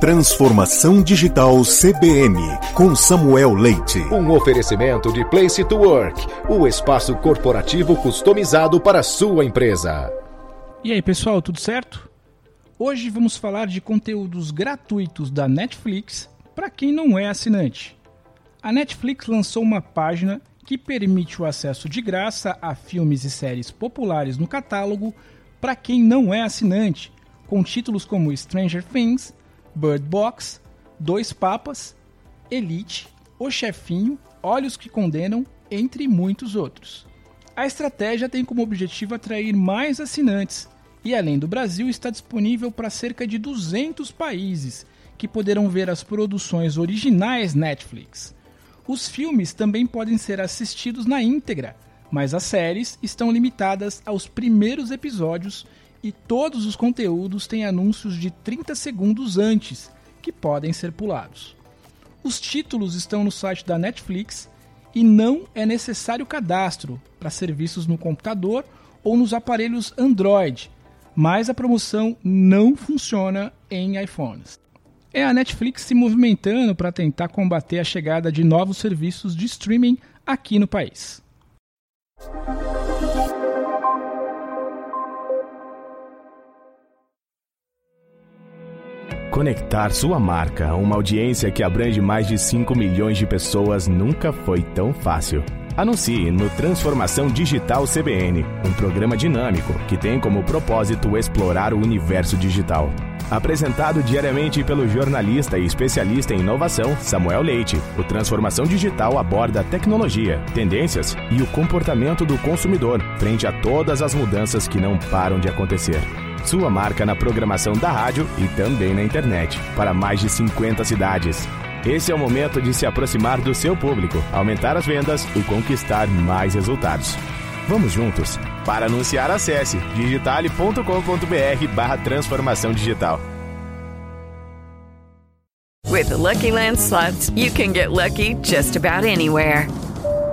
Transformação Digital CBN, com Samuel Leite. Um oferecimento de Place to Work, o espaço corporativo customizado para a sua empresa. E aí, pessoal, tudo certo? Hoje vamos falar de conteúdos gratuitos da Netflix para quem não é assinante. A Netflix lançou uma página que permite o acesso de graça a filmes e séries populares no catálogo para quem não é assinante, com títulos como Stranger Things, Bird Box, Dois Papas, Elite, O Chefinho, Olhos que Condenam, entre muitos outros. A estratégia tem como objetivo atrair mais assinantes e, além do Brasil, está disponível para cerca de 200 países que poderão ver as produções originais Netflix. Os filmes também podem ser assistidos na íntegra, mas as séries estão limitadas aos primeiros episódios e todos os conteúdos têm anúncios de 30 segundos antes, que podem ser pulados. Os títulos estão no site da Netflix e não é necessário cadastro para serviços no computador ou nos aparelhos Android, mas a promoção não funciona em iPhones. É a Netflix se movimentando para tentar combater a chegada de novos serviços de streaming aqui no país. Conectar sua marca a uma audiência que abrange mais de 5 milhões de pessoas nunca foi tão fácil. Anuncie no Transformação Digital CBN, um programa dinâmico que tem como propósito explorar o universo digital. Apresentado diariamente pelo jornalista e especialista em inovação Samuel Leite, o Transformação Digital aborda tecnologia, tendências e o comportamento do consumidor frente a todas as mudanças que não param de acontecer. Sua marca na programação da rádio e também na internet, para mais de 50 cidades. Esse é o momento de se aproximar do seu público, aumentar as vendas e conquistar mais resultados. Vamos juntos. Para anunciar, acesse digitale.com.br barra transformação digital. With the Lucky Land slots, you can get lucky just about anywhere.